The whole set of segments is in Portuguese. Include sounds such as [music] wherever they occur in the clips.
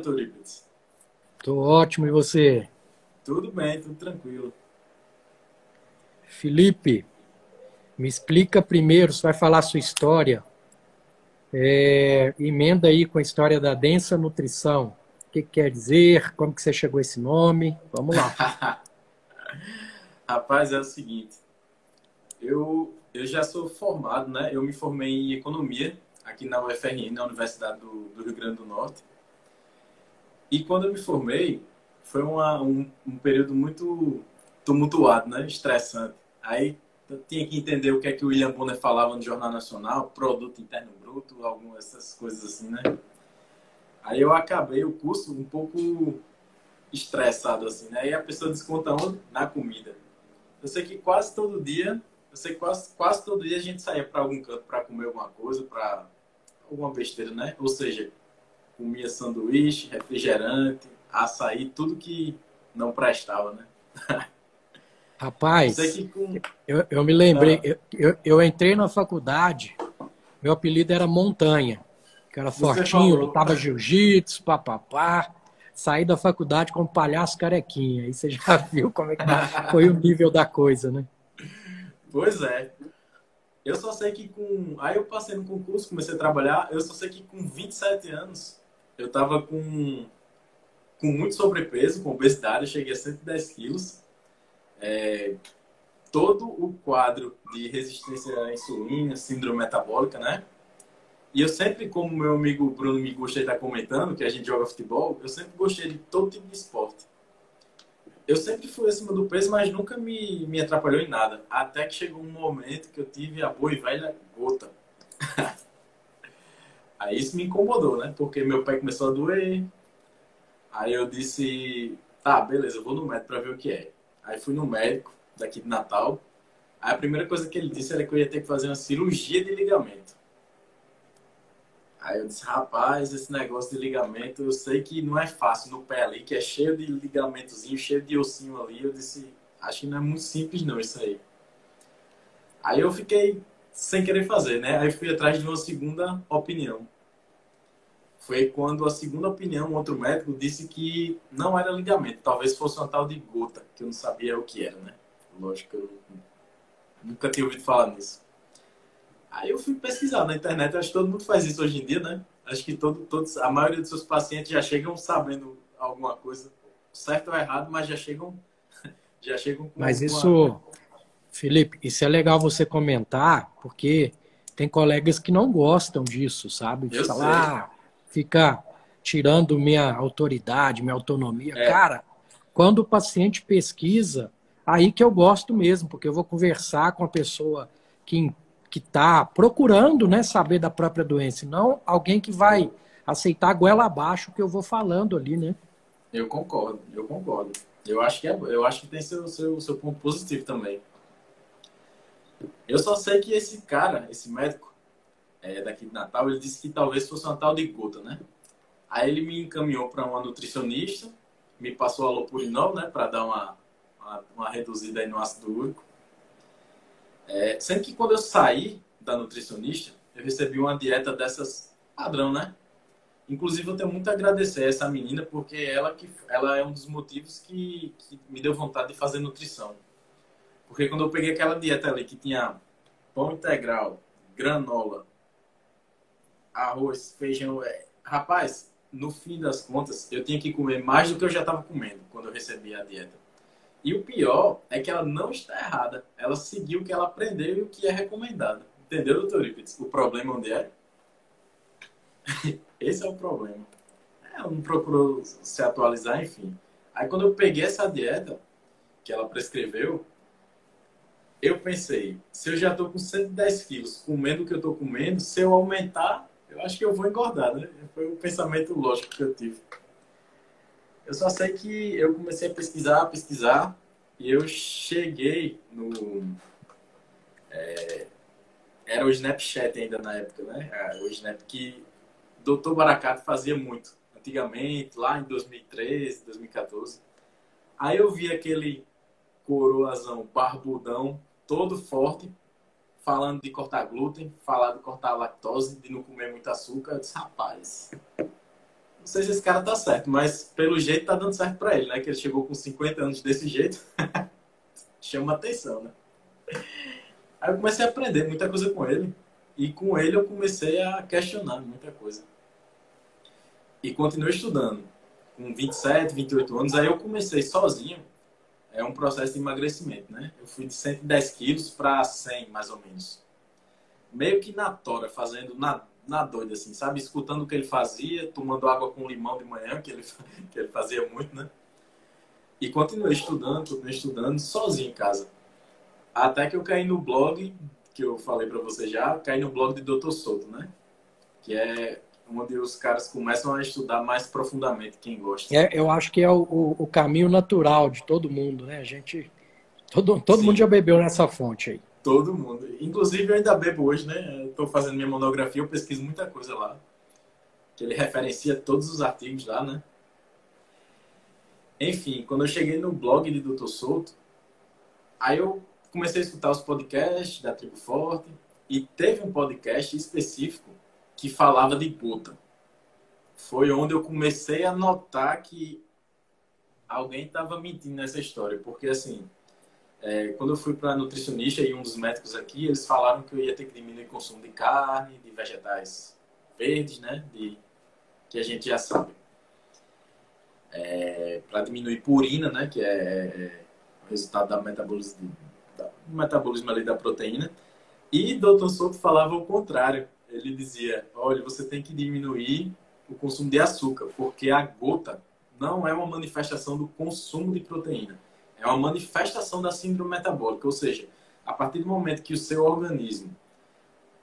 Doutor? Tô ótimo, e você? Tudo bem, tudo tranquilo. Felipe, me explica primeiro, você vai falar a sua história. É, emenda aí com a história da densa nutrição. O que, que quer dizer? Como que você chegou a esse nome? Vamos lá. [laughs] Rapaz, é o seguinte. Eu, eu já sou formado, né? Eu me formei em economia aqui na UFRN, na Universidade do, do Rio Grande do Norte. E quando eu me formei, foi uma, um, um período muito tumultuado, né? Estressante. Aí eu tinha que entender o que é que o William Bonner falava no Jornal Nacional, produto interno bruto, algumas essas coisas assim, né? Aí eu acabei o curso um pouco estressado assim, né? E a pessoa desconta onde? Na comida. Eu sei que quase todo dia, eu sei que quase, quase todo dia a gente saía para algum canto para comer alguma coisa, para alguma besteira, né? Ou seja, comia sanduíche, refrigerante, açaí, tudo que não prestava, né? [laughs] Rapaz, com... eu, eu me lembrei, ah. eu, eu, eu, entrei na faculdade, meu apelido era Montanha, que era fortinho, lutava jiu-jitsu, papapá. Saí da faculdade como palhaço carequinha. Aí você [laughs] já viu como é que foi o nível da coisa, né? Pois é. Eu só sei que com. Aí eu passei no concurso, comecei a trabalhar. Eu só sei que com 27 anos eu tava com, com muito sobrepeso, com obesidade, eu cheguei a 110 quilos. É, todo o quadro de resistência à insulina, síndrome metabólica, né? E eu sempre, como meu amigo Bruno me gostei estar comentando, que a gente joga futebol, eu sempre gostei de todo tipo de esporte. Eu sempre fui acima do peso, mas nunca me, me atrapalhou em nada. Até que chegou um momento que eu tive a boa e velha gota. [laughs] Aí isso me incomodou, né? Porque meu pé começou a doer. Aí eu disse, tá, beleza, eu vou no médico pra ver o que é. Aí fui no médico daqui de Natal. Aí a primeira coisa que ele disse era que eu ia ter que fazer uma cirurgia de ligamento. Aí eu disse, rapaz, esse negócio de ligamento, eu sei que não é fácil no pé ali, que é cheio de ligamentozinho, cheio de ossinho ali. Eu disse, acho que não é muito simples não isso aí. Aí eu fiquei sem querer fazer, né? Aí fui atrás de uma segunda opinião. Foi quando a segunda opinião, outro médico disse que não era ligamento, talvez fosse uma tal de gota, que eu não sabia o que era, né? Lógico que eu nunca tinha ouvido falar nisso. Aí eu fui pesquisar na internet, acho que todo mundo faz isso hoje em dia, né? Acho que todo, todos, a maioria dos seus pacientes já chegam sabendo alguma coisa, certo ou errado, mas já chegam [laughs] já chegam com Mas isso Felipe, isso é legal você comentar, porque tem colegas que não gostam disso, sabe? De falar, ah, fica tirando minha autoridade, minha autonomia. É. Cara, quando o paciente pesquisa, aí que eu gosto mesmo, porque eu vou conversar com a pessoa que que está procurando né, saber da própria doença, não alguém que vai aceitar a goela abaixo que eu vou falando ali, né? Eu concordo, eu concordo. Eu acho que, é, eu acho que tem seu, seu, seu ponto positivo também. Eu só sei que esse cara, esse médico é, daqui de Natal, ele disse que talvez fosse uma tal de gota, né? Aí ele me encaminhou para uma nutricionista, me passou a lopurinol, né, para dar uma, uma, uma, reduzida aí no ácido úrico. É, sendo que quando eu saí da nutricionista, eu recebi uma dieta dessas padrão, né? Inclusive, eu tenho muito a agradecer a essa menina, porque ela, que, ela é um dos motivos que, que me deu vontade de fazer nutrição. Porque quando eu peguei aquela dieta ali que tinha pão integral, granola, arroz, feijão, é... rapaz, no fim das contas, eu tinha que comer mais do que eu já estava comendo quando eu recebi a dieta. E o pior é que ela não está errada. Ela seguiu o que ela aprendeu e o que é recomendado. Entendeu, doutor Ipitz? O problema onde é? [laughs] Esse é o problema. ela não procurou se atualizar, enfim. Aí quando eu peguei essa dieta que ela prescreveu, eu pensei, se eu já estou com 110 quilos comendo o que eu estou comendo, se eu aumentar, eu acho que eu vou engordar, né? Foi o pensamento lógico que eu tive. Eu só sei que eu comecei a pesquisar, a pesquisar, e eu cheguei no. É, era o Snapchat ainda na época, né? É, o Snap que Dr. Baracato fazia muito, antigamente, lá em 2013, 2014. Aí eu vi aquele coroazão barbudão, todo forte, falando de cortar glúten, falando de cortar lactose, de não comer muito açúcar. Eu disse, rapaz, não sei se esse cara tá certo, mas pelo jeito tá dando certo para ele, né? Que ele chegou com 50 anos desse jeito. [laughs] Chama atenção, né? Aí eu comecei a aprender muita coisa com ele. E com ele eu comecei a questionar muita coisa. E continuei estudando. Com 27, 28 anos, aí eu comecei sozinho é um processo de emagrecimento, né? Eu fui de 110 quilos para 100, mais ou menos. Meio que na tora, fazendo na, na doida, assim, sabe? Escutando o que ele fazia, tomando água com limão de manhã, que ele, [laughs] que ele fazia muito, né? E continuei estudando, continuei estudando, sozinho em casa. Até que eu caí no blog, que eu falei para você já, caí no blog de Dr. Souto, né? Que é onde os caras começam a estudar mais profundamente quem gosta. É, eu acho que é o, o, caminho natural de todo mundo, né? A gente. Todo, todo mundo já bebeu nessa fonte aí. Todo mundo. Inclusive, eu ainda bebo hoje, né? Estou fazendo minha monografia, eu pesquiso muita coisa lá. Que ele referencia todos os artigos lá, né? Enfim, quando eu cheguei no blog de Doutor Souto, aí eu comecei a escutar os podcasts da Tribo Forte e teve um podcast específico que falava de puta. Foi onde eu comecei a notar que alguém estava mentindo nessa história, porque assim, é, quando eu fui para nutricionista e um dos médicos aqui, eles falaram que eu ia ter que diminuir o consumo de carne, de vegetais verdes, né, de que a gente já sabe, é, para diminuir purina, né, que é, é, o resultado da metabolismo, da, do metabolismo ali da proteína. E Dr. Souto falava o contrário ele dizia: olha, você tem que diminuir o consumo de açúcar, porque a gota não é uma manifestação do consumo de proteína, é uma manifestação da síndrome metabólica, ou seja, a partir do momento que o seu organismo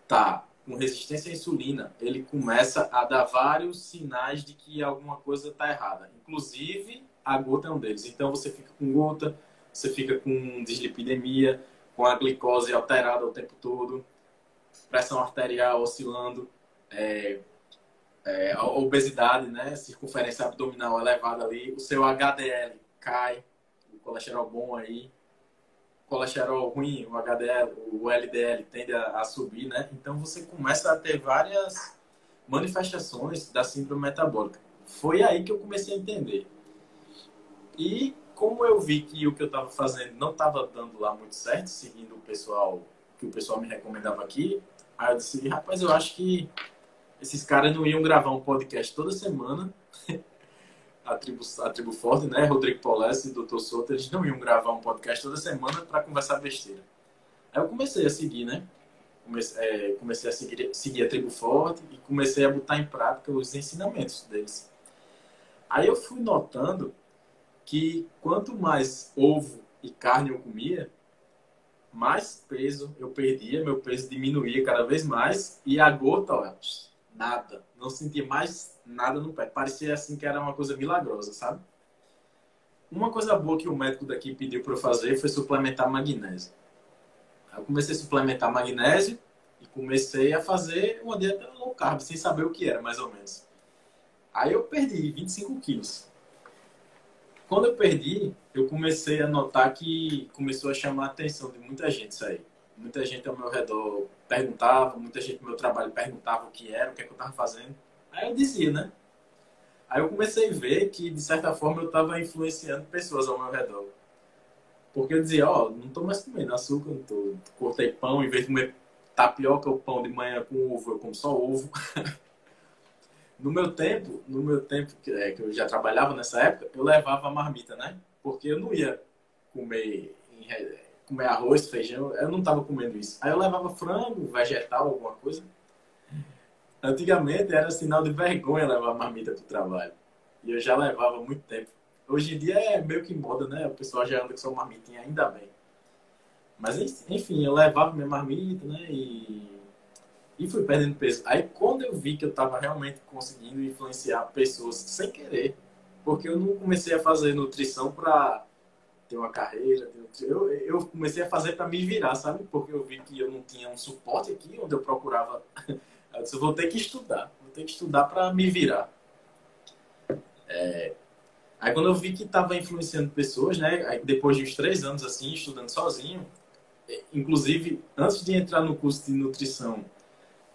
está com resistência à insulina, ele começa a dar vários sinais de que alguma coisa está errada. Inclusive, a gota é um deles. Então, você fica com gota, você fica com dislipidemia, com a glicose alterada o tempo todo, pressão arterial oscilando, é, é, obesidade, né, circunferência abdominal elevada ali, o seu HDL cai, o colesterol bom aí, o colesterol ruim, o HDL, o LDL tende a, a subir, né? Então você começa a ter várias manifestações da síndrome metabólica. Foi aí que eu comecei a entender. E como eu vi que o que eu estava fazendo não estava dando lá muito certo, seguindo o pessoal que o pessoal me recomendava aqui, Aí eu disse, rapaz, eu acho que esses caras não iam gravar um podcast toda semana. [laughs] a, tribo, a tribo forte, né? Rodrigo Polesse e Dr. Souto, eles não iam gravar um podcast toda semana para conversar besteira. Aí eu comecei a seguir, né? Comecei, é, comecei a seguir, seguir a tribo forte e comecei a botar em prática os ensinamentos deles. Aí eu fui notando que quanto mais ovo e carne eu comia, mais peso eu perdia, meu peso diminuía cada vez mais e a gota, ó, nada. Não sentia mais nada no pé. Parecia assim que era uma coisa milagrosa, sabe? Uma coisa boa que o médico daqui pediu para eu fazer foi suplementar magnésio. Eu comecei a suplementar magnésio e comecei a fazer uma dieta low carb, sem saber o que era, mais ou menos. Aí eu perdi 25 quilos. Quando eu perdi, eu comecei a notar que começou a chamar a atenção de muita gente isso aí. Muita gente ao meu redor perguntava, muita gente no meu trabalho perguntava o que era, o que, é que eu estava fazendo. Aí eu dizia, né? Aí eu comecei a ver que, de certa forma, eu estava influenciando pessoas ao meu redor. Porque eu dizia, ó, oh, não estou mais comendo açúcar, não tô, cortei pão, em vez de comer tapioca ou pão de manhã com ovo, eu como só ovo. [laughs] No meu tempo, no meu tempo que, é, que eu já trabalhava nessa época, eu levava a marmita, né? Porque eu não ia comer, comer arroz, feijão, eu não estava comendo isso. Aí eu levava frango, vegetal, alguma coisa. Antigamente era sinal de vergonha levar marmita para o trabalho. E eu já levava muito tempo. Hoje em dia é meio que moda, né? O pessoal já anda com sua marmitinha, ainda bem. Mas enfim, eu levava minha marmita, né? E, e fui perdendo peso. Aí quando eu vi que eu estava realmente conseguindo influenciar pessoas sem querer, porque eu não comecei a fazer nutrição para ter uma carreira, eu, eu comecei a fazer para me virar, sabe? Porque eu vi que eu não tinha um suporte aqui onde eu procurava. [laughs] Eu disse, vou ter que estudar, vou ter que estudar para me virar. É, Aí quando eu vi que estava influenciando pessoas, né? Aí, depois de uns três anos assim, estudando sozinho, é, inclusive antes de entrar no curso de nutrição,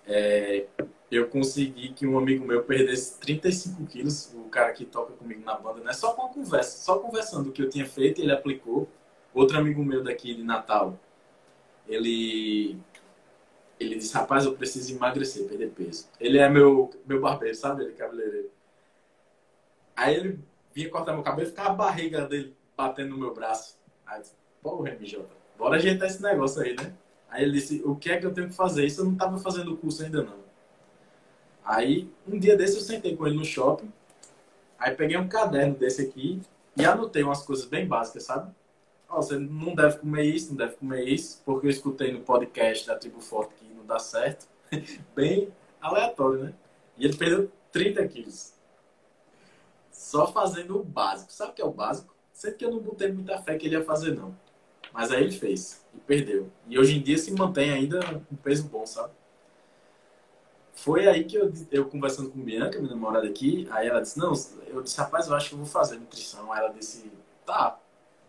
é, eu consegui que um amigo meu perdesse 35 quilos, o cara que toca comigo na banda, né? Só com a conversa, só conversando o que eu tinha feito, ele aplicou. Outro amigo meu daqui de Natal, ele ele disse, rapaz, eu preciso emagrecer, perder peso. Ele é meu, meu barbeiro, sabe? Ele é cabeleireiro. Aí ele vinha cortar meu cabelo e ficava a barriga dele batendo no meu braço. Aí eu disse, porra, MJ, bora ajeitar esse negócio aí, né? Aí ele disse, o que é que eu tenho que fazer? Isso eu não estava fazendo o curso ainda não. Aí, um dia desse eu sentei com ele no shopping, aí peguei um caderno desse aqui e anotei umas coisas bem básicas, sabe? Oh, você não deve comer isso, não deve comer isso, porque eu escutei no podcast da Tribo Forte que não dá certo. [laughs] bem aleatório, né? E ele perdeu 30 quilos só fazendo o básico. Sabe o que é o básico? Sempre que eu não botei muita fé que ele ia fazer, não. Mas aí ele fez e perdeu. E hoje em dia se mantém ainda um peso bom, sabe? Foi aí que eu, eu conversando com Bianca, minha namorada aqui, aí ela disse, não, eu disse, rapaz, eu acho que eu vou fazer nutrição. Aí ela disse, tá,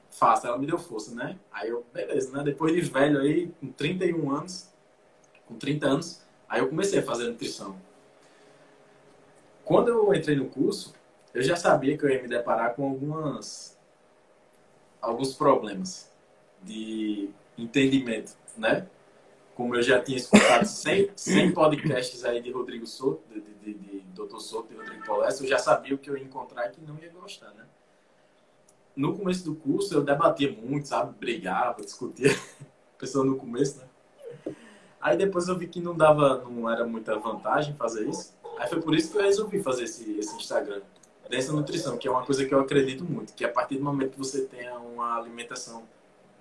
faça. Ela me deu força, né? Aí eu, beleza, né? Depois de velho aí, com 31 anos, com 30 anos, aí eu comecei a fazer nutrição. Quando eu entrei no curso, eu já sabia que eu ia me deparar com algumas alguns problemas de entendimento, né? Como eu já tinha escutado 100, 100 podcasts aí de Rodrigo Souto, de, de, de, Dr. Souto e Rodrigo Polessa, eu já sabia o que eu ia encontrar e que não ia gostar, né? No começo do curso eu debatia muito, sabe? Brigava, discutia. [laughs] Pessoa no começo, né? Aí depois eu vi que não dava, não era muita vantagem fazer isso. Aí foi por isso que eu resolvi fazer esse, esse Instagram dessa nutrição, que é uma coisa que eu acredito muito, que a partir do momento que você tenha uma alimentação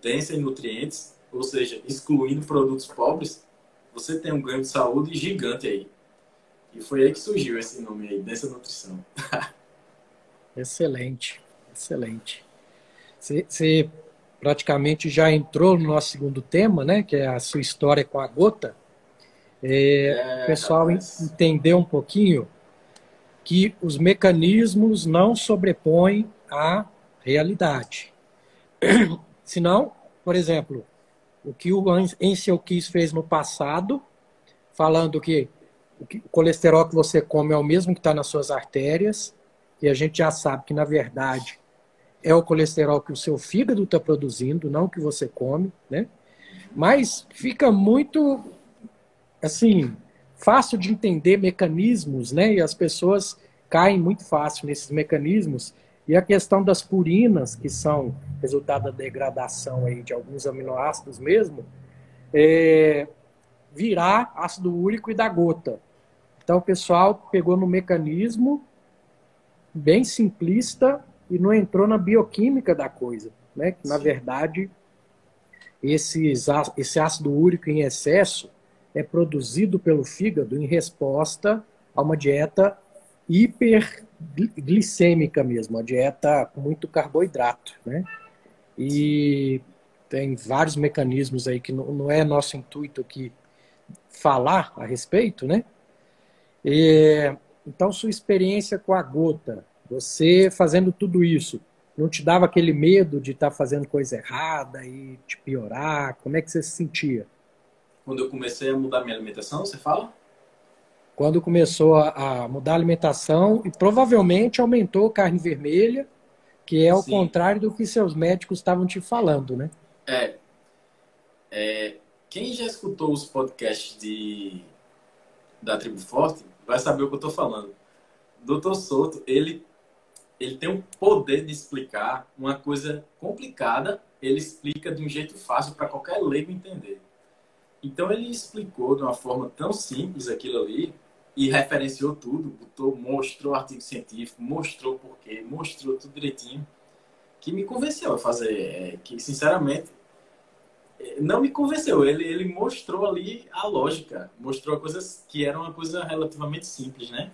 densa em nutrientes, ou seja, excluindo produtos pobres, você tem um ganho de saúde gigante aí. E foi aí que surgiu esse nome aí, densa nutrição. [laughs] excelente, excelente. Você praticamente já entrou no nosso segundo tema, né, que é a sua história com a gota. É, é, o pessoal rapaz. entender um pouquinho que os mecanismos não sobrepõem à realidade. [clears throat] Senão, por exemplo, o que o Ansel Keys fez no passado, falando que o colesterol que você come é o mesmo que está nas suas artérias, e a gente já sabe que, na verdade, é o colesterol que o seu fígado está produzindo, não o que você come, né? Mas fica muito, assim, fácil de entender mecanismos, né? E as pessoas caem muito fácil nesses mecanismos. E a questão das purinas, que são resultado da degradação aí de alguns aminoácidos mesmo, é, virar ácido úrico e da gota. Então o pessoal pegou no mecanismo bem simplista e não entrou na bioquímica da coisa, né? Que na verdade esses, esse ácido úrico em excesso é produzido pelo fígado em resposta a uma dieta hiperglicêmica mesmo, uma dieta com muito carboidrato, né? E tem vários mecanismos aí que não é nosso intuito aqui falar a respeito, né? E, então, sua experiência com a gota, você fazendo tudo isso, não te dava aquele medo de estar tá fazendo coisa errada e te piorar? Como é que você se sentia? Quando eu comecei a mudar minha alimentação, você fala? Quando começou a, a mudar a alimentação e provavelmente aumentou carne vermelha, que é o contrário do que seus médicos estavam te falando, né? É. é. Quem já escutou os podcasts de, da Tribo Forte vai saber o que eu estou falando. Doutor Souto, ele, ele tem o poder de explicar uma coisa complicada, ele explica de um jeito fácil para qualquer leigo entender. Então ele explicou de uma forma tão simples aquilo ali e referenciou tudo, botou, mostrou artigo científico, mostrou porquê, mostrou tudo direitinho, que me convenceu a fazer, é, que sinceramente não me convenceu, ele, ele mostrou ali a lógica, mostrou coisas que eram uma coisa relativamente simples, né?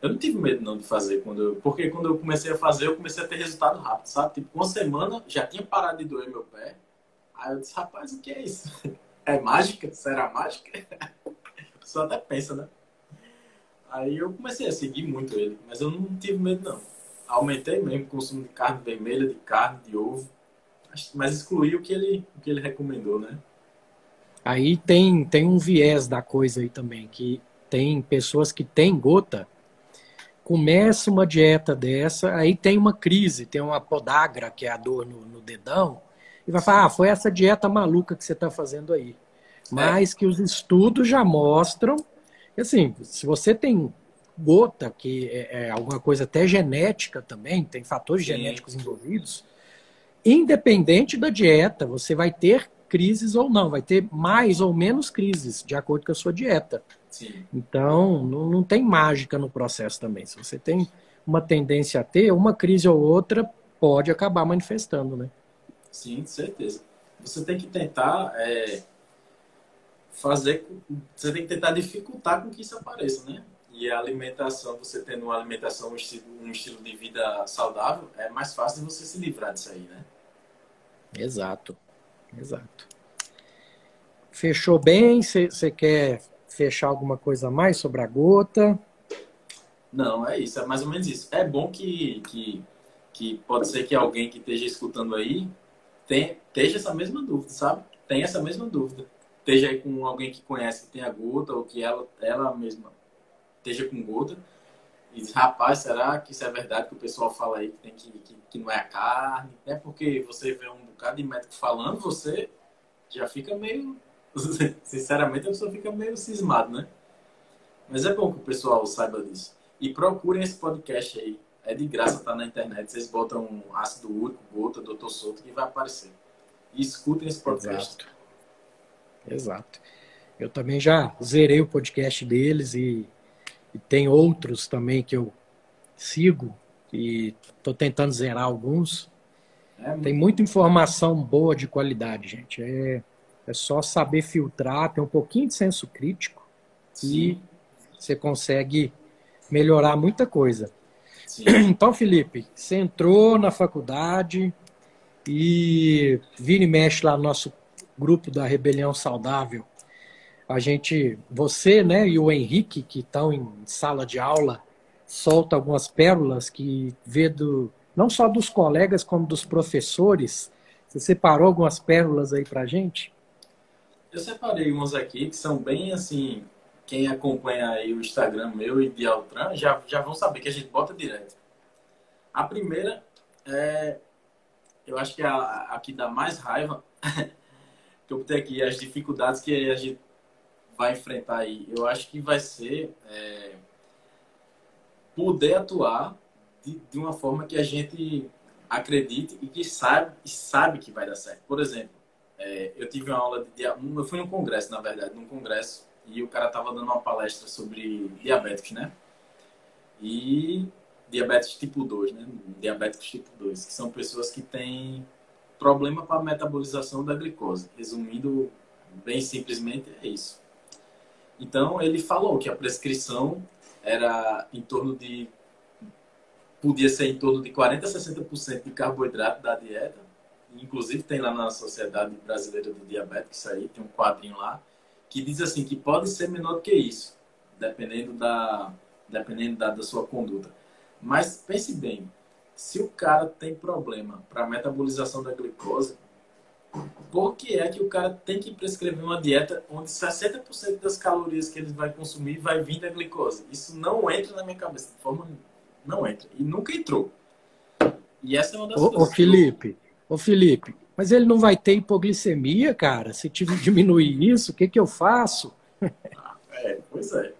Eu não tive medo não de fazer, quando eu, porque quando eu comecei a fazer, eu comecei a ter resultado rápido, sabe? Tipo, uma semana já tinha parado de doer meu pé, aí eu disse, rapaz, o que é isso? [laughs] É mágica? Será mágica? [laughs] Só até pensa, né? Aí eu comecei a seguir muito ele, mas eu não tive medo não. Aumentei mesmo o consumo de carne vermelha, de carne, de ovo, mas excluí o que ele, o que ele recomendou, né? Aí tem, tem um viés da coisa aí também, que tem pessoas que têm gota, começa uma dieta dessa, aí tem uma crise, tem uma podagra, que é a dor no, no dedão, e vai falar, ah, foi essa dieta maluca que você está fazendo aí. É. Mas é. que os estudos já mostram assim, se você tem gota, que é, é alguma coisa até genética também, tem fatores Sim. genéticos envolvidos, independente da dieta, você vai ter crises ou não, vai ter mais ou menos crises, de acordo com a sua dieta. Sim. Então, não, não tem mágica no processo também. Se você tem uma tendência a ter, uma crise ou outra pode acabar manifestando, né? Sim, certeza. Você tem que tentar é, fazer, você tem que tentar dificultar com que isso apareça, né? E a alimentação, você tendo uma alimentação, um estilo, um estilo de vida saudável, é mais fácil você se livrar disso aí, né? Exato, exato. Fechou bem? Você quer fechar alguma coisa a mais sobre a gota? Não, é isso, é mais ou menos isso. É bom que, que, que pode ser que alguém que esteja escutando aí tenha, esteja essa mesma dúvida, sabe? Tem essa mesma dúvida esteja aí com alguém que conhece que tem a gota ou que ela, ela mesma esteja com gota e diz, rapaz, será que isso é verdade que o pessoal fala aí que, tem que, que, que não é a carne? É porque você vê um bocado de médico falando, você já fica meio. [laughs] Sinceramente, a pessoa fica meio cismado, né? Mas é bom que o pessoal saiba disso. E procurem esse podcast aí. É de graça, tá na internet. Vocês botam ácido úrico, gota, doutor Souto, que vai aparecer. E escutem esse podcast. Exato. Exato. Eu também já zerei o podcast deles e, e tem outros também que eu sigo e estou tentando zerar alguns. É, tem muita informação boa de qualidade, gente. É, é só saber filtrar, ter um pouquinho de senso crítico Sim. e você consegue melhorar muita coisa. Sim. [clears throat] Então, Felipe, você entrou na faculdade e vira e mexe lá no nosso grupo da Rebelião Saudável, a gente, você, né, e o Henrique, que estão em sala de aula, solta algumas pérolas que vê do, não só dos colegas, como dos professores. Você separou algumas pérolas aí pra gente? Eu separei umas aqui que são bem assim, quem acompanha aí o Instagram meu e de Altran já, já vão saber que a gente bota direto. A primeira é, eu acho que é a, a que dá mais raiva [laughs] que eu botei aqui, as dificuldades que a gente vai enfrentar aí. Eu acho que vai ser é, poder atuar de, de, uma forma que a gente acredite e que sabe, e sabe que vai dar certo. Por exemplo, é, eu tive uma aula de eu fui num congresso, na verdade, num congresso, e o cara tava dando uma palestra sobre diabéticos, né? E diabetes tipo 2, né? Diabéticos tipo 2, que são pessoas que têm problema para a metabolização da glicose. Resumindo bem simplesmente, é isso. Então, ele falou que a prescrição era em torno de. podia ser em torno de 40% a 60% de carboidrato da dieta. Inclusive, tem lá na Sociedade Brasileira de Diabetes, isso aí, tem um quadrinho lá, que diz assim: que pode ser menor do que isso, dependendo da, dependendo da, da sua conduta. Mas pense bem, se o cara tem problema para metabolização da glicose, por que é que o cara tem que prescrever uma dieta onde 60% das calorias que ele vai consumir vai vir da glicose? Isso não entra na minha cabeça, de forma não entra e nunca entrou. E essa é uma das ô, coisas. Ô Felipe, ô Felipe, mas ele não vai ter hipoglicemia, cara? Se tiver diminuir isso, o que que eu faço? Ah, é, pois é.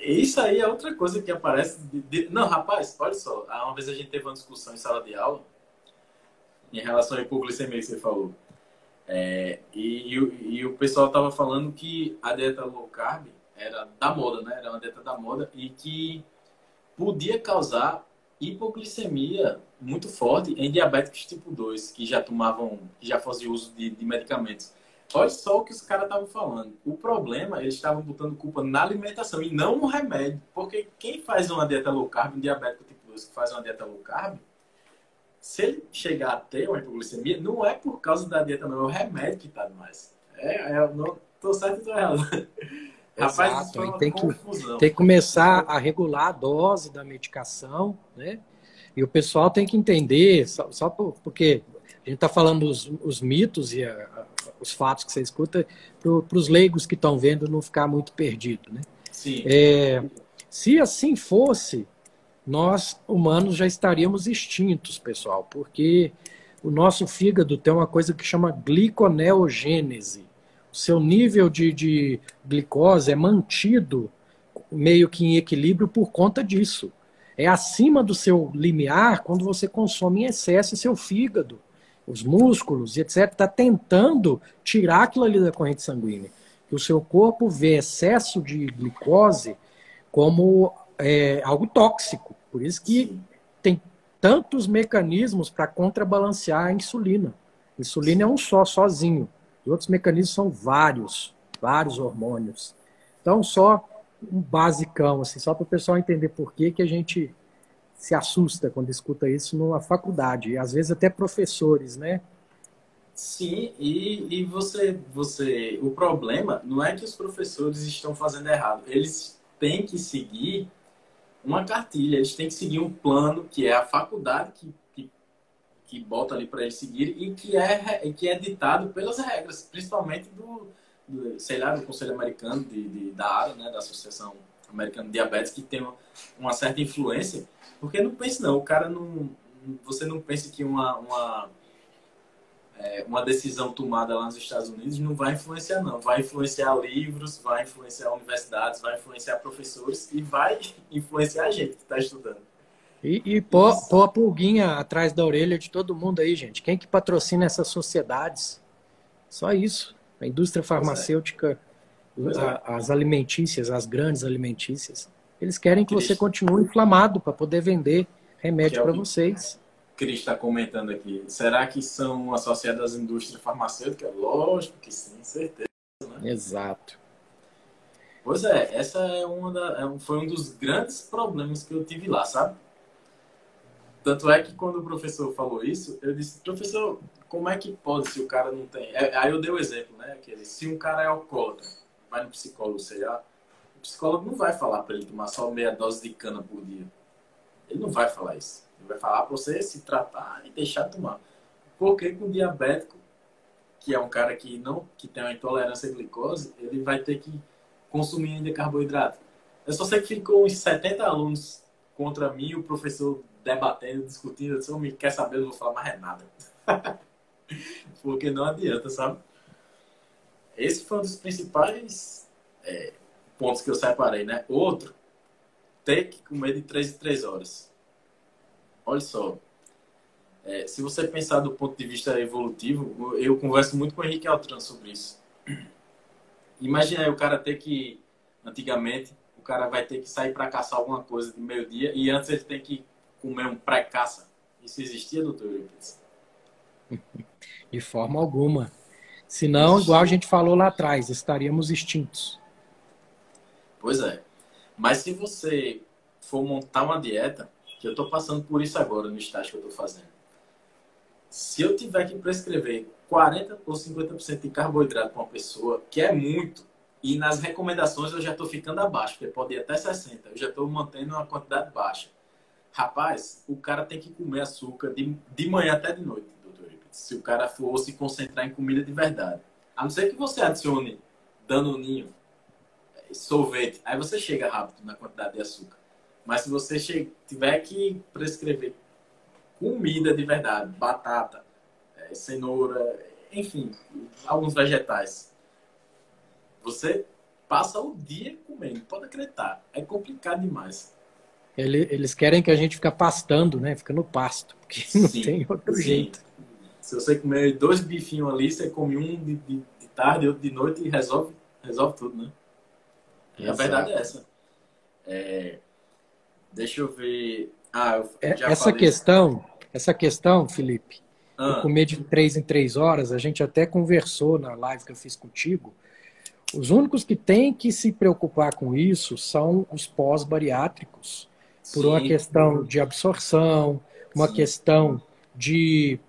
Isso aí é outra coisa que aparece. De, de... Não, rapaz, olha só. Uma vez a gente teve uma discussão em sala de aula em relação à hipoglicemia que você falou. É, e, e, e, o pessoal estava falando que a dieta low carb era da moda, né? Era uma dieta da moda e que podia causar hipoglicemia muito forte em diabéticos tipo 2, que já tomavam, que já faziam uso de, de medicamentos. Olha só o que os caras estavam falando. O problema, eles estavam botando culpa na alimentação e não no remédio. Porque quem faz uma dieta low carb, um diabético tipo 2 que faz uma dieta low carb, se ele chegar a ter uma hipoglicemia, não é por causa da dieta, não, é o remédio que está demais. É, é, não tô certo ou errado. [laughs] Rapaz, Exato. tem que, tem que começar a regular a dose da medicação, né? E o pessoal tem que entender, só, só porque a gente está falando os, os, mitos e a, a, os fatos que você escuta, para os leigos que estão vendo não ficar muito perdido, né? Sim. É, se assim fosse, nós humanos já estaríamos extintos, pessoal, porque o nosso fígado tem uma coisa que chama gliconeogênese. O seu nível de, de glicose é mantido meio que em equilíbrio por conta disso. É acima do seu limiar quando você consome em excesso seu fígado, os músculos e etc. Está tentando tirar aquilo ali da corrente sanguínea. E o seu corpo vê excesso de glicose como é, algo tóxico. Por isso que tem tantos mecanismos para contrabalancear a insulina. A insulina é um só, sozinho. E outros mecanismos são vários, vários hormônios. Então, só um basicão, assim, só para o pessoal entender por que, que a gente se assusta quando escuta isso numa faculdade, às vezes até professores, né? Sim, e, e você, você. O problema não é que os professores estão fazendo errado, eles têm que seguir uma cartilha, eles têm que seguir um plano que é a faculdade que, que, que bota ali para eles seguirem e que é, que é ditado pelas regras, principalmente do, do sei lá, do Conselho Americano de, de, da área, né, da Associação Americana de Diabetes, que tem uma, uma certa influência, porque não pense não, o cara não, você não pense que uma, uma é, uma decisão tomada lá nos Estados Unidos não vai influenciar, não. Vai influenciar livros, vai influenciar universidades, vai influenciar professores e vai influenciar a gente que está estudando. E, e pôr, pôr a pulguinha atrás da orelha de todo mundo aí, gente. Quem que patrocina essas sociedades? Só isso. A indústria farmacêutica, as alimentícias, as grandes alimentícias. Eles querem que você continue inflamado para poder vender remédio para vocês. Cris está comentando aqui. Será que são associadas às indústrias farmacêuticas? Lógico que sim, certeza. Né? Exato. Pois é, essa é uma da, é foi um dos grandes problemas que eu tive lá, sabe? Tanto é que quando o professor falou isso, eu disse, professor, como é que pode se o cara não tem. É, aí eu dei o exemplo, né? Aquele, se um cara é alcoólatra, vai no psicólogo, sei lá, o psicólogo não vai falar para ele tomar só meia dose de cana por dia. Ele não vai falar isso. Ele vai falar para você se tratar e deixar de tomar. Porque com diabético, que é um cara que não que tem uma intolerância à glicose, ele vai ter que consumir ainda carboidrato. Eu só sei que ficou uns 70 alunos contra mim, o professor debatendo, discutindo. Eu disse, me quer saber, eu não vou falar mais nada. [laughs] Porque não adianta, sabe? Esse foi um dos principais é, pontos que eu separei, né? Outro, ter que comer de 3 em 3 horas. Olha só, é, se você pensar do ponto de vista evolutivo, eu converso muito com o Henrique Altran sobre isso. Imagina aí o cara ter que, antigamente, o cara vai ter que sair para caçar alguma coisa de meio-dia e antes ele tem que comer um pré-caça. Isso existia, doutor? [laughs] De forma alguma. Senão, igual a gente falou lá atrás, estaríamos extintos. Pois é. Mas se você for montar uma dieta, que eu estou passando por isso agora no estágio que eu estou fazendo. Se eu tiver que prescrever 40 ou 50% de carboidrato para uma pessoa, que é muito, e nas recomendações eu já estou ficando abaixo, porque pode ir até 60, eu já estou mantendo uma quantidade baixa. Rapaz, o cara tem que comer açúcar de, de manhã até de noite, Se o cara for se concentrar em comida de verdade. A não ser que você adicione danoninho, eh, sorvete, aí você chega rápido na quantidade de açúcar. Mas se você tiver que prescrever comida de verdade, batata, é, cenoura, enfim, alguns vegetais, você passa o dia comendo, pode acreditar. É complicado demais. Eles querem que a gente fique pastando, né? Fica no pasto, porque [laughs] não sim, tem outro sim. jeito. Se você comer dois bifinhos ali, você come um de, de, de tarde, outro de noite e resolve, resolve tudo, né? A verdade é essa. É... Deixa eu ver. Ah, eu é, essa falei... questão, essa questão, Felipe, ah. comer de três em três horas, a gente até conversou na live que eu fiz contigo. Os únicos que têm que se preocupar com isso são os pós-bariátricos, por Sim. uma questão de absorção, uma Sim. questão de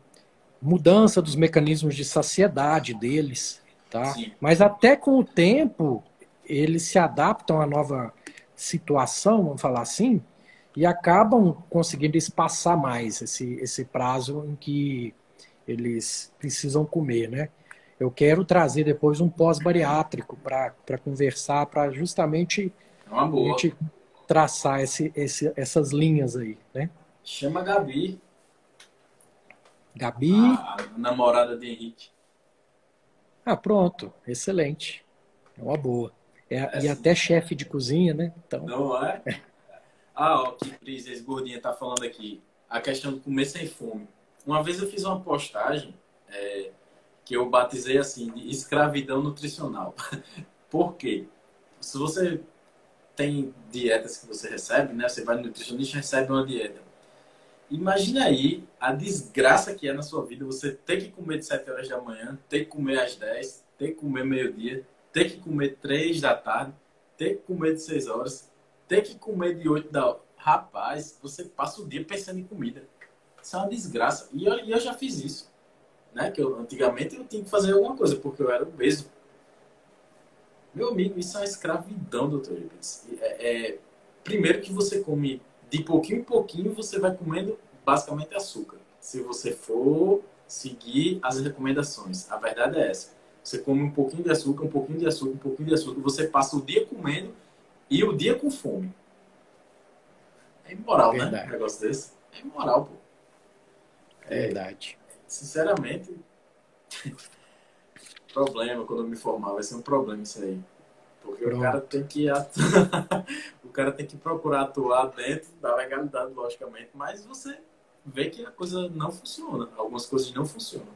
mudança dos mecanismos de saciedade deles, tá? Mas até com o tempo eles se adaptam à nova situação, vamos falar assim, e acabam conseguindo espaçar mais esse, esse prazo em que eles precisam comer, né? Eu quero trazer depois um pós-bariátrico para conversar, para justamente é a gente traçar esse, esse, essas linhas aí, né? Chama a Gabi. Gabi. A namorada de Henrique. Ah, pronto. Excelente. É uma boa. É, é e até chefe de cozinha, né? Então... Não é? Ah, ó, que Cris, esse gordinha tá falando aqui. A questão de comer sem fome. Uma vez eu fiz uma postagem é, que eu batizei assim de escravidão nutricional. [laughs] Por quê? Se você tem dietas que você recebe, né? Você vai no nutricionista e recebe uma dieta. Imagina aí a desgraça que é na sua vida você ter que comer de 7 horas da manhã, ter que comer às 10, ter que comer meio-dia, ter que comer 3 da tarde, ter que comer de 6 horas, ter que comer de 8 da Rapaz, você passa o dia pensando em comida. Isso é uma desgraça. E eu, eu já fiz isso. Né? Que eu, antigamente eu tinha que fazer alguma coisa, porque eu era obeso. Meu amigo, isso é uma escravidão, doutor. É, é, primeiro que você come de pouquinho em pouquinho, você vai comendo basicamente açúcar. Se você for seguir as recomendações. A verdade é essa. Você come um pouquinho de açúcar, um pouquinho de açúcar, um pouquinho de açúcar. Você passa o dia comendo e o dia com fome. É imoral, né? Né? Um negócio desse. É imoral, pô. É, Verdade. Sinceramente, [laughs] problema quando eu me formar, vai ser um problema isso aí. Porque Pronto. o cara tem que [laughs] o cara tem que procurar atuar dentro da legalidade, logicamente, mas você vê que a coisa não funciona. Algumas coisas não funcionam.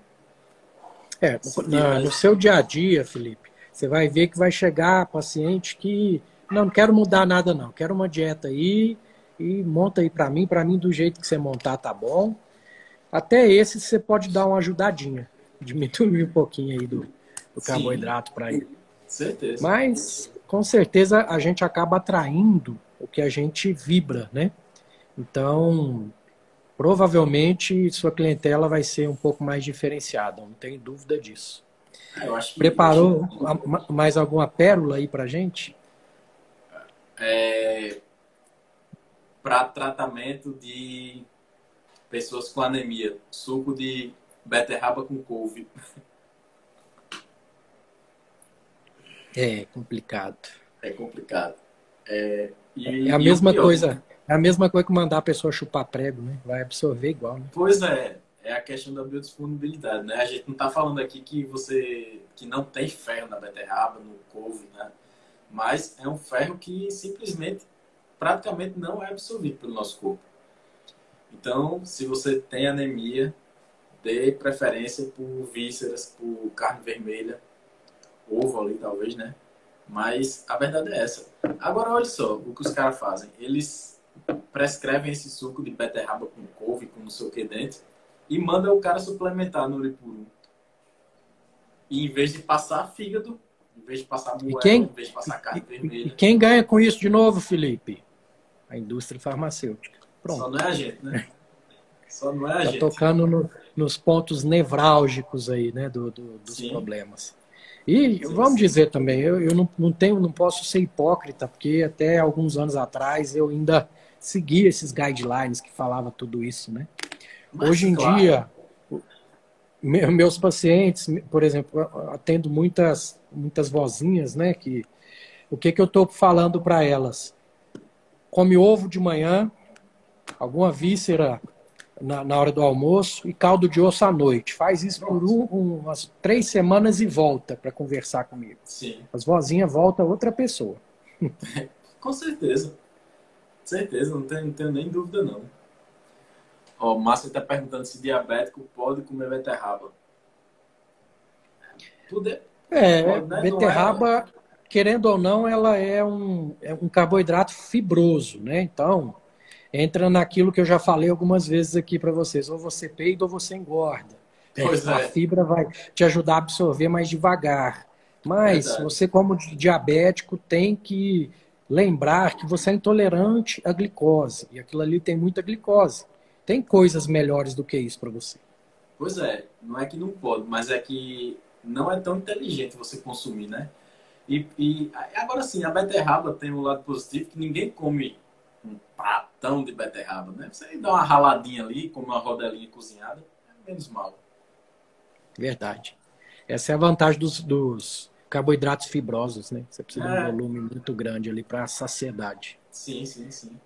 É, no, no seu dia a dia, Felipe, você vai ver que vai chegar paciente que não, não quero mudar nada não, quero uma dieta aí e monta aí para mim, para mim do jeito que você montar tá bom. Até esse você pode dar uma ajudadinha, [laughs] diminuir um pouquinho aí do, do carboidrato para ele. Certeza. Mas com certeza a gente acaba atraindo o que a gente vibra, né? Então, provavelmente sua clientela vai ser um pouco mais diferenciada, não tem dúvida disso. Ah, Preparou mais alguma pérola aí para gente? É, para tratamento de pessoas com anemia. Suco de beterraba com couve. [laughs] É complicado. É complicado. É, e, é a mesma coisa. É a mesma coisa que mandar a pessoa chupar prego, né? Vai absorver igual, né? Pois é. É a questão da biodisponibilidade, né? A gente não está falando aqui que você que não tem ferro na beterraba, no couve, né? Mas é um ferro que simplesmente praticamente não é absorvido pelo nosso corpo. Então, se você tem anemia, dê preferência por vísceras, por carne vermelha, ovo ali talvez, né? Mas a verdade é essa. Agora, olha só o que os caras fazem. Eles prescrevem esse suco de beterraba com couve, com não sei o que dentro, e mandam o cara suplementar no Uripuru. E em vez de passar fígado, em vez de passar moela, quem, em vez de passar carne e, vermelha. E quem ganha com isso de novo, Felipe? A indústria farmacêutica. Pronto. Só não é a gente, né? Só não é a tá gente. tocando no, nos pontos nevrálgicos aí, né, do, do dos sim. problemas. E sim, vamos sim. dizer também, eu, eu não, não tenho, não posso ser hipócrita, porque até alguns anos atrás eu ainda seguia esses guidelines que falava tudo isso, né? Mas, Hoje em claro. dia, meus pacientes, por exemplo, atendo muitas muitas vozinhas, né? Que o que que eu estou falando para elas? Come ovo de manhã, alguma víscera na, na, hora do almoço e caldo de osso à noite. Faz isso por um, umas três semanas e volta para conversar comigo. Sim. As vozinhas volta outra pessoa. [laughs] Com certeza. Certeza, não tenho, não tenho nem dúvida não. Ó, o Márcio está perguntando se diabético pode comer beterraba. Tudo é, é pode, né? beterraba, querendo ou não, ela é um, é um carboidrato fibroso, né? Então, entra naquilo que eu já falei algumas vezes aqui para vocês: ou você peida ou você engorda. Pois a é. fibra vai te ajudar a absorver mais devagar. Mas Verdade. você, como diabético, tem que lembrar que você é intolerante à glicose. E aquilo ali tem muita glicose. Tem coisas melhores do que isso para você. Pois é, não é que não pode, mas é que não é tão inteligente você consumir, né? E, e agora sim, a beterraba tem um lado positivo que ninguém come um de beterraba, né? Você dá uma raladinha ali, come uma rodelinha cozinhada, é menos mal. Verdade. Essa é a vantagem dos, dos carboidratos fibrosos, né? Você precisa de É. um volume muito grande ali para saciedade. Sim, sim, sim.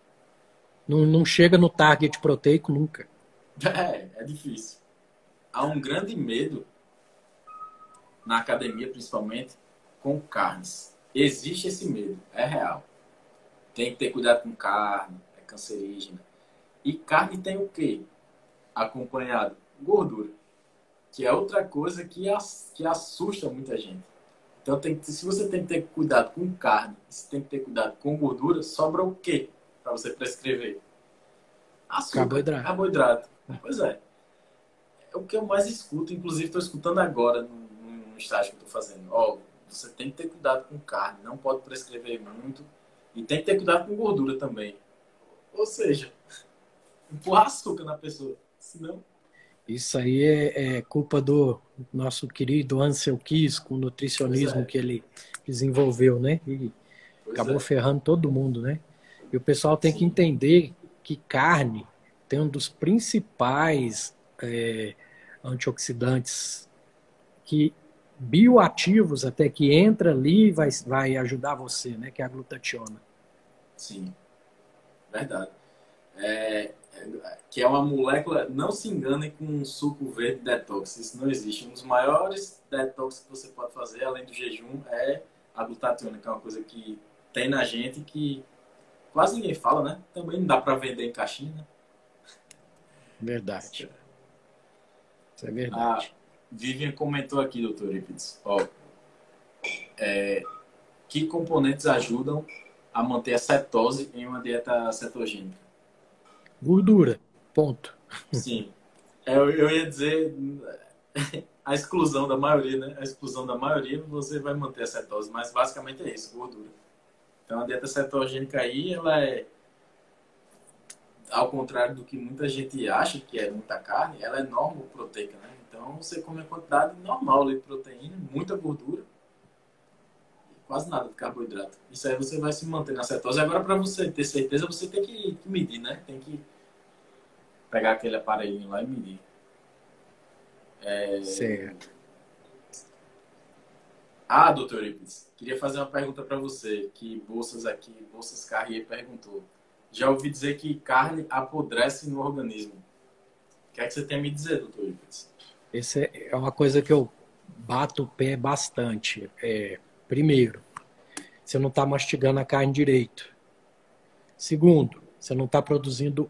Não, não chega no target proteico nunca. [laughs] É, é difícil. Há um grande medo, na academia principalmente, com carnes. Existe esse medo, é real. Tem que ter cuidado com carne, é cancerígena. E carne tem o quê? Acompanhado? Gordura. Que é outra coisa que, as- que assusta muita gente. Então, tem que- se você tem que ter cuidado com carne, se tem que ter cuidado com gordura, sobra o quê para você prescrever? Açúcar, Carboidrato. carboidrato. Pois é. É o que eu mais escuto, inclusive estou escutando agora no, no estágio que estou fazendo. Ó, você tem que ter cuidado com carne, não pode prescrever muito e tem que ter cuidado com gordura também. Ou seja, empurrar açúcar na pessoa, senão Isso aí é, é culpa do nosso querido Ansel Keys com o nutricionismo é. que ele desenvolveu, né? E pois acabou é. ferrando todo mundo, né? E o pessoal tem que Sim. entender que carne tem um dos principais é, antioxidantes que bioativos até que entra ali e vai, vai ajudar você, né? Que é a glutationa. Sim, verdade. É, que é uma molécula, não se enganem com um suco verde detox, isso não existe. Um dos maiores detox que você pode fazer, além do jejum, é a glutationa, que é uma coisa que tem na gente que quase ninguém fala, né? Também não dá para vender em caixinha, né? Verdade. Isso é A verdade. Vivian comentou aqui, doutor Eurípides, ó, é, que componentes ajudam a manter a cetose em uma dieta cetogênica? Gordura. Ponto. Sim. É, Eu, eu ia dizer a exclusão da maioria, né? A exclusão da maioria você vai manter a cetose, mas basicamente é isso, gordura. Então a dieta cetogênica aí, ela é ao contrário do que muita gente acha que é muita carne, ela é normoproteica, né? Então você come a quantidade normal de proteína, muita gordura quase nada de carboidrato. Isso aí você vai se manter na cetose. Agora para você ter certeza, você tem que, medir, né? Tem que pegar aquele aparelhinho lá e medir. É... Certo. Ah, doutor Eurípides, queria fazer uma pergunta para você, que Bolsas aqui, Bolsas Carrier perguntou. Já ouvi dizer que carne apodrece no organismo. O que é que você tem a me dizer, doutor Eurípides? Essa é uma coisa que eu bato o pé bastante. É, primeiro, você não está mastigando a carne direito. Segundo, você não está produzindo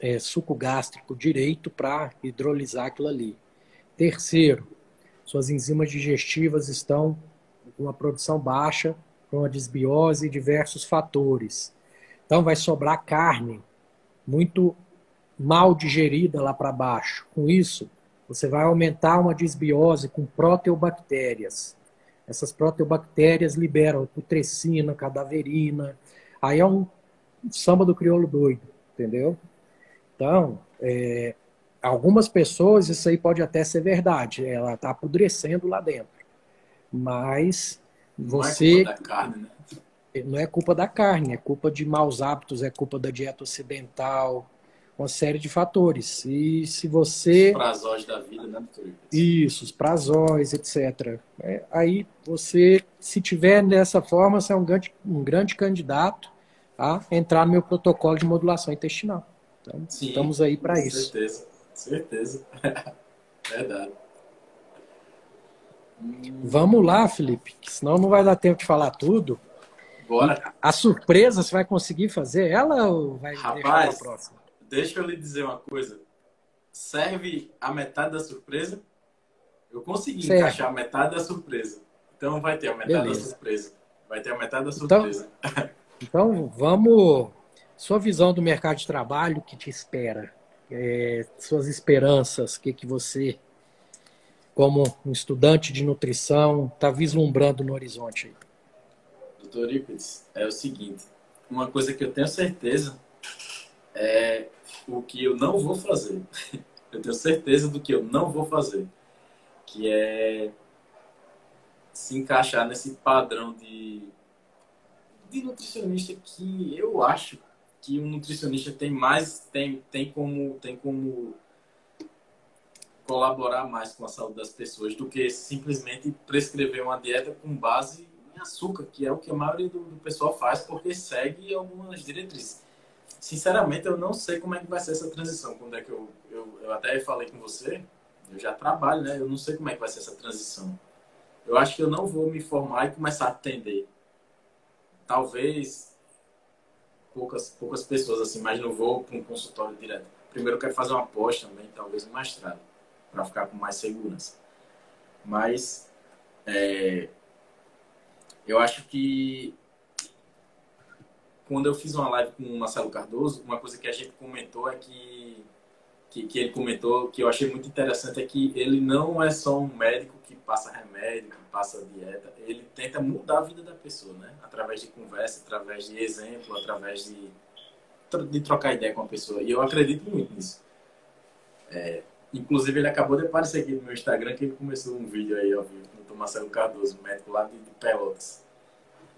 é, suco gástrico direito para hidrolisar aquilo ali. Terceiro, suas enzimas digestivas estão com uma produção baixa, com uma desbiose e diversos fatores. Então vai sobrar carne muito mal digerida lá para baixo. Com isso, você vai aumentar uma desbiose com proteobactérias. Essas proteobactérias liberam putrescina, cadaverina. Aí é um samba do crioulo doido, entendeu? Então, é, algumas pessoas isso aí pode até ser verdade. Ela está apodrecendo lá dentro. Mas você Não é culpa da carne, né? não é culpa da carne, é culpa de maus hábitos, é culpa da dieta ocidental, uma série de fatores. E se você. Os prazóis da vida, né, doutor? Isso, os prazóis, etc. É, aí você, se tiver dessa forma, você é um grande, um grande candidato a entrar no meu protocolo de modulação intestinal. Então, Sim, estamos aí para com isso. Certeza, certeza. [laughs] Verdade. Hum, Vamos lá, Felipe, senão não vai dar tempo de falar tudo. Bora. A surpresa, você vai conseguir fazer ela ou vai deixar Rapaz, para próxima? Deixa eu lhe dizer uma coisa. Serve a metade da surpresa? Eu consegui Certo. encaixar a metade da surpresa. Então vai ter a metade Beleza. da surpresa. Vai ter a metade da surpresa. Então, [laughs] então vamos. Sua visão do mercado de trabalho que te espera. É, suas esperanças, o que, que você, como um estudante de nutrição, está vislumbrando no horizonte aí? Doutor Ipides, é o seguinte, uma coisa que eu tenho certeza é o que eu não vou fazer. [laughs] Eu tenho certeza do que eu não vou fazer, que é se encaixar nesse padrão de, de nutricionista que eu acho que um nutricionista tem mais tem, tem como tem como colaborar mais com a saúde das pessoas do que simplesmente prescrever uma dieta com base em açúcar, que é o que a maioria do, do pessoal faz porque segue algumas diretrizes sinceramente, eu não sei como é que vai ser essa transição. Quando é que eu, eu, eu até falei com você, eu já trabalho, né? Eu não sei como é que vai ser essa transição. Eu acho que eu não vou me formar e começar a atender. Talvez poucas, poucas pessoas assim, mas não vou para um consultório direto. Primeiro eu quero fazer uma pós também, talvez um mestrado, para ficar com mais segurança. Mas é, eu acho que quando eu fiz uma live com o Marcelo Cardoso, uma coisa que a gente comentou é que, que, que, ele comentou que eu achei muito interessante é que ele não é só um médico que passa remédio, que passa dieta, ele tenta mudar a vida da pessoa, né? Através de conversa, através de exemplo, através de, de trocar ideia com a pessoa. E eu acredito muito nisso. É, inclusive, ele acabou de aparecer aqui no meu Instagram que ele começou um vídeo aí, ó, com o Marcelo Cardoso, médico lá de, de Pelotas.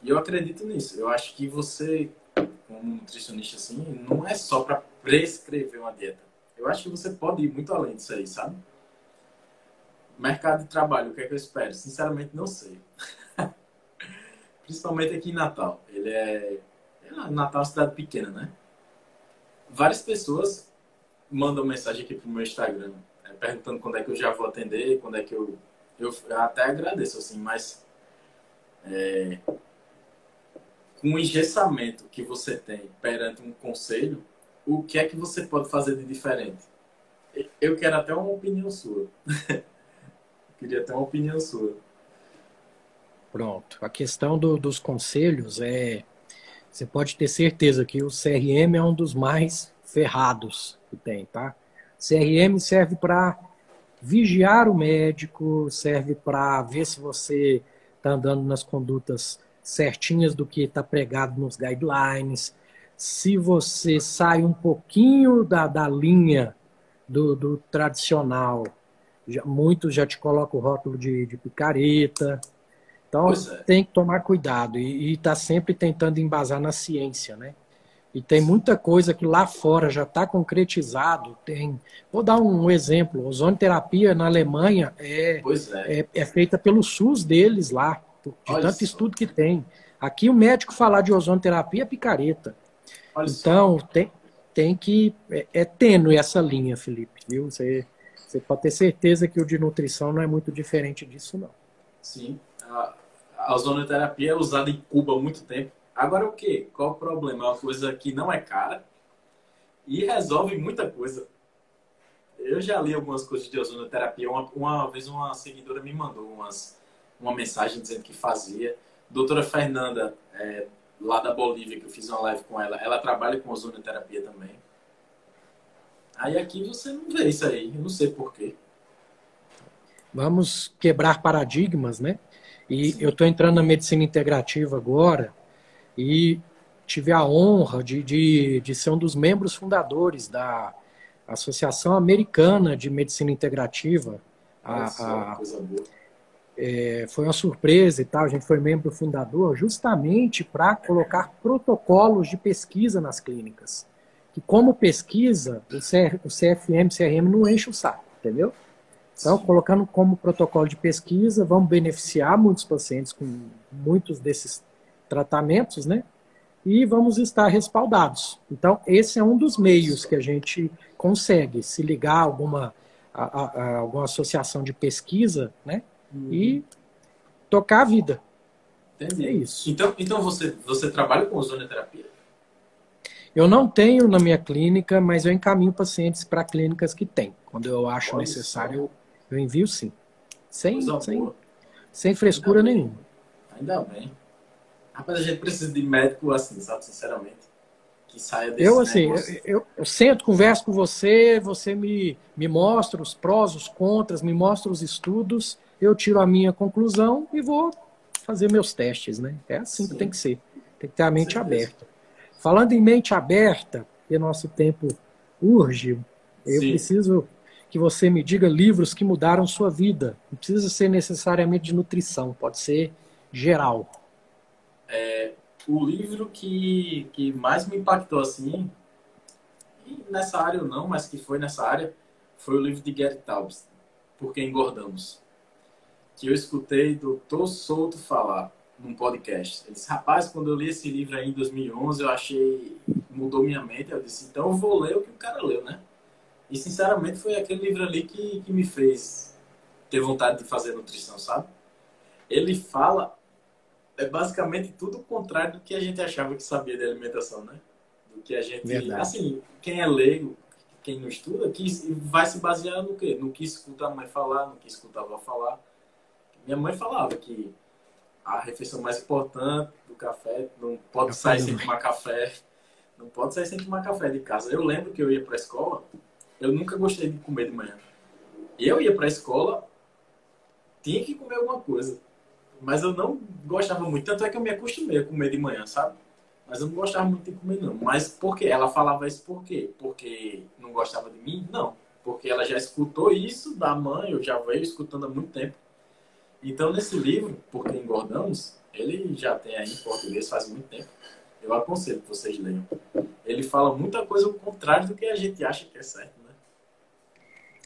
E eu acredito nisso. Eu acho que você, como nutricionista, assim, não é só para prescrever uma dieta. Eu acho que você pode ir muito além disso aí, sabe? Mercado de trabalho, o que é que eu espero? Sinceramente, não sei. [laughs] Principalmente aqui em Natal. Ele é. Natal é uma cidade pequena, né? Várias pessoas mandam mensagem aqui pro meu Instagram, é, perguntando quando é que eu já vou atender, quando é que eu. Eu até agradeço, assim, mas. É, com o engessamento que você tem perante um conselho, o que é que você pode fazer de diferente? Eu quero até uma opinião sua. [laughs] Queria até uma opinião sua. Pronto. A questão do, dos conselhos é. Você pode ter certeza que o CRM é um dos mais ferrados que tem, tá? CRM serve para vigiar o médico, serve para ver se você está andando nas condutas certinhas do que está pregado nos guidelines. Se você sai um pouquinho da, da linha do, do tradicional, já, muitos já te colocam o rótulo de, de picareta. Então é. tem que tomar cuidado e está sempre tentando embasar na ciência, né? E tem muita coisa que lá fora já está concretizado. Tem, vou dar um exemplo: ozonoterapia na Alemanha é, é. é, é feita pelo SUS deles lá de Olha tanto só. estudo que tem. Aqui o médico falar de ozonoterapia é picareta. Olha então, tem, tem que. É, é tênue essa linha, Felipe, viu? Você, você pode ter certeza que o de nutrição não é muito diferente disso, não. Sim. A, a ozonoterapia é usada em Cuba há muito tempo. Agora o que? Qual o problema? É uma coisa que não é cara e resolve muita coisa. Eu já li algumas coisas de ozonoterapia. Uma, uma vez uma seguidora me mandou umas uma mensagem dizendo que fazia. Doutora Fernanda, é, lá da Bolívia, que eu fiz uma live com ela, ela trabalha com ozonoterapia também. Aí aqui você não vê isso aí, eu não sei porquê. Vamos quebrar paradigmas, né? E Sim. eu estou entrando na medicina integrativa agora e tive a honra de, de, de ser um dos membros fundadores da Associação Americana de Medicina Integrativa, a, a, é, foi uma surpresa e tal, a gente foi membro fundador justamente para colocar protocolos de pesquisa nas clínicas. Que como pesquisa, o, CR, o CFM, CRM não enche o saco, entendeu? Então, colocando como protocolo de pesquisa, vamos beneficiar muitos pacientes com muitos desses tratamentos, né? E vamos estar respaldados. Então, esse é um dos meios que a gente consegue se ligar a alguma, a, a, a alguma associação de pesquisa, né? Uhum. e tocar a vida. Entendi. É isso. Então, então você, você trabalha com ozonoterapia? Eu não tenho na minha clínica, mas eu encaminho pacientes para clínicas que têm. Quando eu acho Olha necessário, eu, eu, envio sim. Sem, sem, sem frescura Ainda nenhuma. Ainda bem. Rapaz, a gente precisa de médico assim, sabe? Sinceramente. Que saia desse Eu, assim, eu, eu, eu, sento, converso com você, você me, me mostra os prós, os contras, me mostra os estudos, eu tiro a minha conclusão e vou fazer meus testes, né? É assim Sim. que tem que ser. Tem que ter a mente aberta. Falando em mente aberta, e nosso tempo urge, eu Sim. preciso que você me diga livros que mudaram sua vida. Não precisa ser necessariamente de nutrição, pode ser geral. É, o livro que, que mais me impactou assim, nessa área ou não, mas que foi nessa área, foi o livro de Gary Taubes, Por que Engordamos. Que eu escutei do Tô Solto falar num podcast. Ele disse, rapaz, quando eu li esse livro aí em 2011, eu achei, mudou minha mente. Eu disse, então eu vou ler o que o cara leu, né? E sinceramente foi aquele livro ali que, que me fez ter vontade de fazer nutrição, sabe? Ele fala é basicamente tudo o contrário do que a gente achava que sabia de alimentação, né? Do que a gente, Verdade. assim, quem é leigo, quem não estuda, que vai se basear no quê? No que escuta a mãe falar, no que escuta a avó falar. Minha mãe falava que a refeição mais importante do café não pode café sair sem tomar café, não pode sair sem tomar café de casa. Eu lembro que eu ia para a escola eu nunca gostei de comer de manhã. Eu ia para a escola, tinha que comer alguma coisa. Mas eu não gostava muito. Tanto é que eu me acostumei a comer de manhã, sabe? Mas eu não gostava muito de comer, não. Mas por quê? Ela falava isso por quê? Porque não gostava de mim? Não. Porque ela já escutou isso da mãe, eu já veio escutando há muito tempo. Então, nesse livro, Porque Engordamos, ele já tem aí em português faz muito tempo. Eu aconselho que vocês leiam. Ele fala muita coisa ao contrário do que a gente acha que é certo.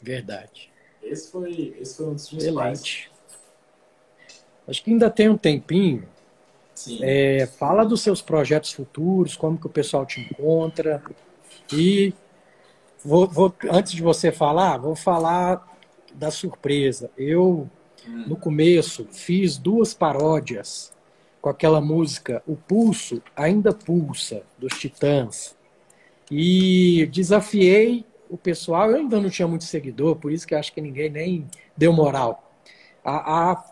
Verdade. Esse foi, esse foi um dos principais. Acho que ainda tem um tempinho. Sim. É, fala dos seus projetos futuros, como que o pessoal te encontra. E vou, vou, antes de você falar, vou falar da surpresa. Eu. No começo, fiz duas paródias com aquela música O Pulso Ainda Pulsa, dos Titãs. E desafiei o pessoal, eu ainda não tinha muito seguidor, por isso que acho que ninguém nem deu moral, a, a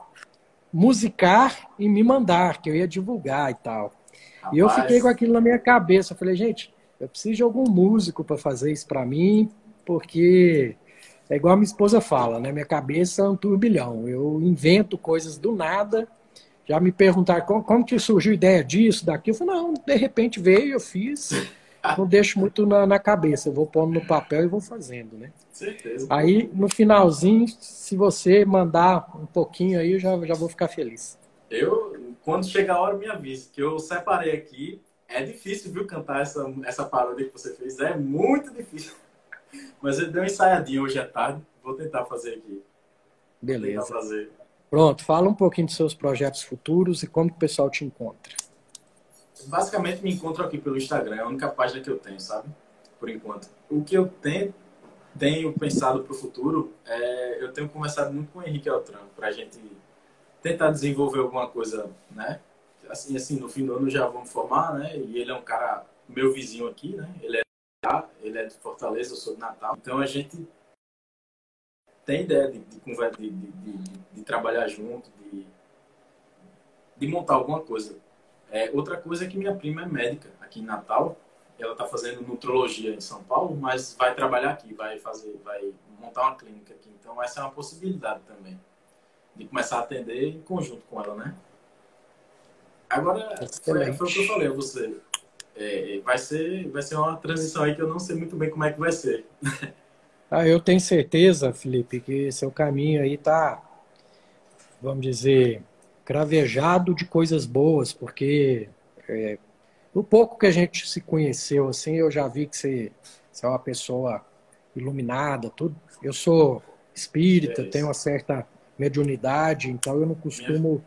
musicar e me mandar, que eu ia divulgar e tal. Rapaz. E eu fiquei com aquilo na minha cabeça. Eu falei, gente, eu preciso de algum músico para fazer isso para mim, porque é igual a minha esposa fala, né? Minha cabeça é um turbilhão. Eu invento coisas do nada. Já me perguntaram como, como que surgiu a ideia disso, daquilo. Eu falei, não, de repente veio, eu fiz não deixo muito na, na, cabeça, eu vou pondo no papel e vou fazendo, né? Certeza. Aí, no finalzinho, se você mandar um pouquinho aí, eu já, já vou ficar feliz. Eu, quando chegar a hora, me avise, que eu separei aqui. É difícil, viu, cantar essa, essa paródia que você fez. É muito difícil. Mas eu dei uma ensaiadinha hoje à tarde. Vou tentar fazer aqui. Beleza. Fazer. Pronto, fala um pouquinho dos seus projetos futuros e como o pessoal te encontra basicamente me encontro aqui pelo Instagram, é a única página que eu tenho, sabe? Por enquanto. O que eu tenho, tenho pensado para o futuro, é, eu tenho conversado muito com o Henrique Altran, para a gente tentar desenvolver alguma coisa, né? Assim, assim, no fim do ano já vamos formar, né? E ele é um cara, meu vizinho aqui, né? Ele é, ele é de Fortaleza, eu sou de Natal. Então a gente tem ideia de, de, de, de, de trabalhar junto, de, de montar alguma coisa é, outra coisa é que minha prima é médica aqui em Natal. Ela está fazendo nutrologia em São Paulo, mas vai trabalhar aqui, vai fazer, vai montar uma clínica aqui. Então essa é uma possibilidade também de começar a atender em conjunto com ela, né? Agora foi, foi, o que eu falei a você. É, vai ser, vai ser uma transição aí que eu não sei muito bem como é que vai ser. [laughs] Ah, eu tenho certeza, Felipe, que seu caminho aí tá, vamos dizer, cravejado de coisas boas, porque é, no pouco que a gente se conheceu, assim, eu já vi que você, você é uma pessoa iluminada, tudo. Eu sou espírita, é tenho uma certa mediunidade, então eu não costumo Minha...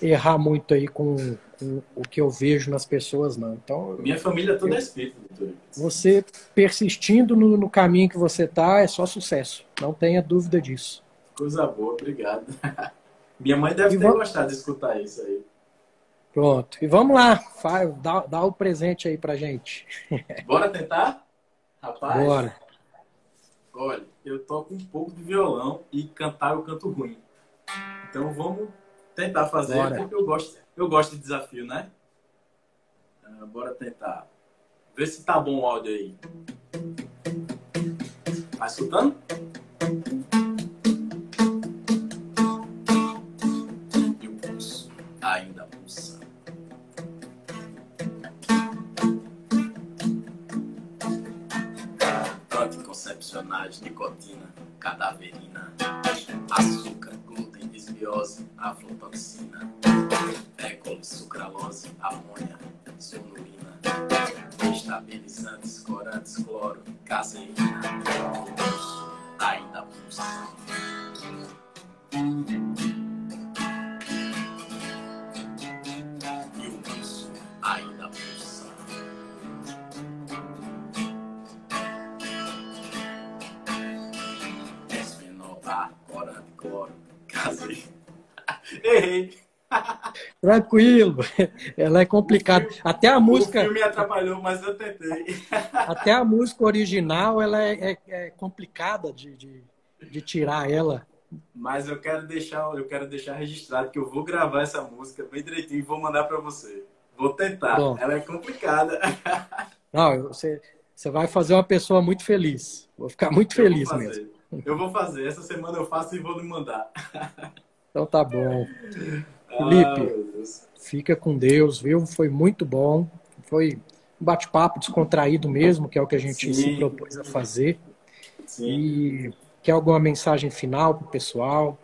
errar muito aí com, com, o que eu vejo nas pessoas, não. Então, Minha família toda é espírita, doutor. Você persistindo no, no caminho que você está é só sucesso, não tenha dúvida disso. Coisa boa, obrigado. [laughs] Minha mãe deve e ter vamos... gostado de escutar isso aí. Pronto. E vamos lá, dá, dá o presente aí pra gente. [laughs] Bora tentar? Rapaz? Bora. Olha, eu toco um pouco de violão e cantar eu canto ruim. Então vamos tentar fazer, bora. porque eu gosto, eu gosto de desafio, né? Ah, bora tentar. Vê se tá bom o áudio aí. Tá escutando? Aflotoxina, écolo, sucralose, amônia, sonurina, estabilizantes, corantes, cloro, caseína, ainda pulsa. Errei! Tranquilo, ela é complicada. Até a música. O filme atrapalhou, mas eu tentei. Até a música original ela é, é, é complicada de, de, de, tirar ela. Mas eu quero deixar, eu quero deixar registrado que eu vou gravar essa música bem direitinho e vou mandar para você. Vou tentar. Bom. Ela é complicada. Não, você, você vai fazer uma pessoa muito feliz. Vou ficar muito eu feliz mesmo. Eu vou fazer. Essa semana eu faço e vou lhe mandar. Então tá bom. Felipe, ah, fica com Deus, viu? Foi muito bom. Foi um bate-papo descontraído mesmo, que é o que a gente Sim. se propôs a fazer. Sim. E quer alguma mensagem final para o pessoal?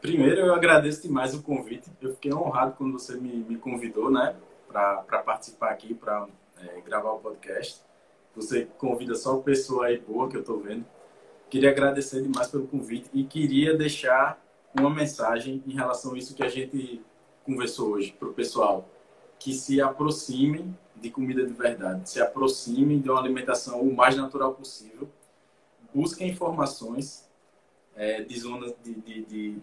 Primeiro, eu agradeço demais o convite. Eu fiquei honrado quando você me, me convidou, né, para participar aqui, para é, gravar o podcast. Você convida só pessoa aí boa que eu estou vendo. Queria agradecer demais pelo convite e queria deixar uma mensagem em relação a isso que a gente conversou hoje para o pessoal, que se aproximem de comida de verdade, se aproximem de uma alimentação o mais natural possível, busquem informações é, de zonas de, de,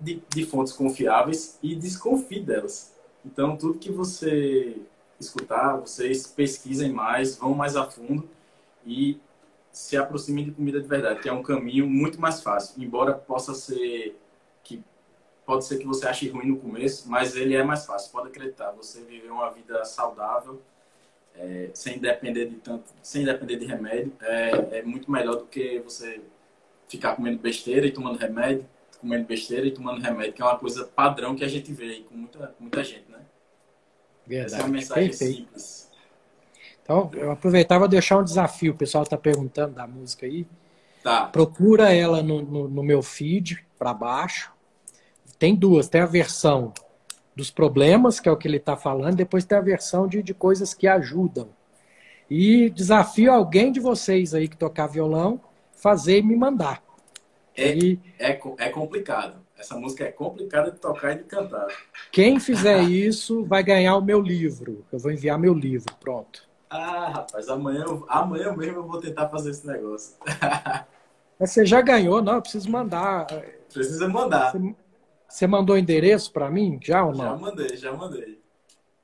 de, de fontes confiáveis e desconfie delas. Então, tudo que você escutar, vocês pesquisem mais, vão mais a fundo e se aproximem de comida de verdade, que é um caminho muito mais fácil, embora possa ser pode ser que você ache ruim no começo, mas ele é mais fácil. Pode acreditar, você viver uma vida saudável, é, sem depender de tanto, sem depender de remédio, é, é, muito melhor do que você ficar comendo besteira e tomando remédio, comendo besteira e tomando remédio, que é uma coisa padrão que a gente vê aí com muita, muita gente, né? Verdade. Essa é uma mensagem Perfeito. simples. Então, eu aproveitava deixar um desafio. O pessoal está perguntando da música aí. Tá. Procura ela no, no, no meu feed para baixo tem duas, tem a versão dos problemas, que é o que ele está falando, depois tem a versão de, de coisas que ajudam. E desafio alguém de vocês aí que tocar violão, fazer e me mandar. É, e... é, é complicado. Essa música é complicada de tocar e de cantar. Quem fizer isso vai ganhar o meu livro. Eu vou enviar meu livro, pronto. Ah, rapaz, amanhã, amanhã mesmo eu vou tentar fazer esse negócio. [laughs] Mas você já ganhou, não? Eu preciso mandar. Precisa mandar. Você você mandou endereço para mim já ou não? Já mandei, já mandei.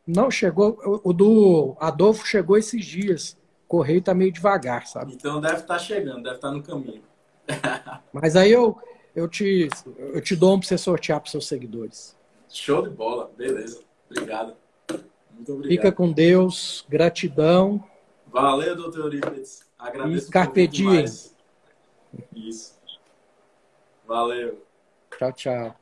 Não chegou. O do Adolfo chegou esses dias. O correio tá meio devagar, sabe? Então deve estar tá chegando, deve estar tá no caminho. [laughs] Mas aí eu, eu, te, eu te dou um para você sortear para seus seguidores. Show de bola, beleza. Obrigado. Muito obrigado. Fica com Deus, gratidão. Valeu, doutor Eurípides. Agradeço. E carpe diem. Isso. Valeu. Tchau, tchau.